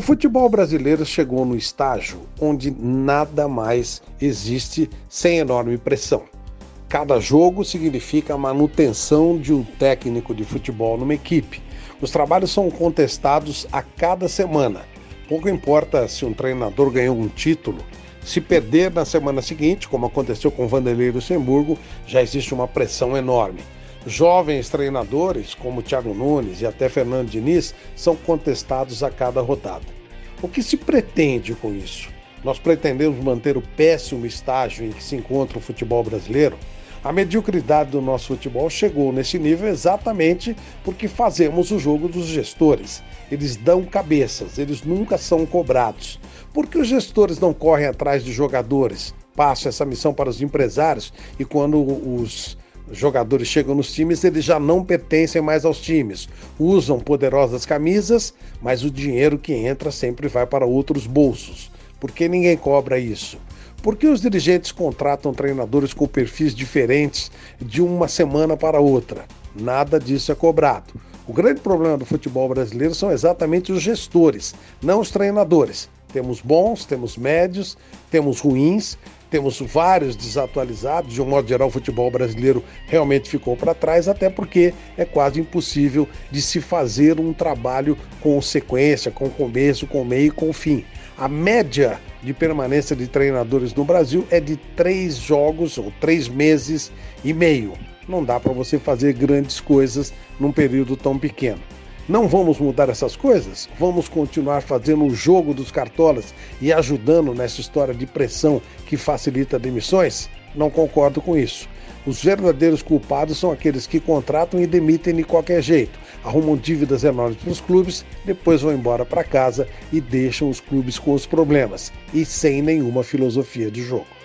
O futebol brasileiro chegou no estágio onde nada mais existe sem enorme pressão. Cada jogo significa a manutenção de um técnico de futebol numa equipe. Os trabalhos são contestados a cada semana. Pouco importa se um treinador ganhou um título, se perder na semana seguinte, como aconteceu com Vanderlei Luxemburgo, já existe uma pressão enorme. Jovens treinadores, como Thiago Nunes e até Fernando Diniz, são contestados a cada rodada. O que se pretende com isso? Nós pretendemos manter o péssimo estágio em que se encontra o futebol brasileiro? A mediocridade do nosso futebol chegou nesse nível exatamente porque fazemos o jogo dos gestores. Eles dão cabeças, eles nunca são cobrados. Por que os gestores não correm atrás de jogadores? Passam essa missão para os empresários e quando os jogadores chegam nos times, eles já não pertencem mais aos times. Usam poderosas camisas, mas o dinheiro que entra sempre vai para outros bolsos. Por que ninguém cobra isso? Por que os dirigentes contratam treinadores com perfis diferentes de uma semana para outra? Nada disso é cobrado. O grande problema do futebol brasileiro são exatamente os gestores, não os treinadores. Temos bons, temos médios, temos ruins, temos vários desatualizados. De um modo geral, o futebol brasileiro realmente ficou para trás, até porque é quase impossível de se fazer um trabalho com sequência, com começo, com meio e com fim. A média de permanência de treinadores no Brasil é de três jogos ou três meses e meio. Não dá para você fazer grandes coisas num período tão pequeno. Não vamos mudar essas coisas? Vamos continuar fazendo o jogo dos cartolas e ajudando nessa história de pressão que facilita demissões? Não concordo com isso. Os verdadeiros culpados são aqueles que contratam e demitem de qualquer jeito, arrumam dívidas enormes para os clubes, depois vão embora para casa e deixam os clubes com os problemas e sem nenhuma filosofia de jogo.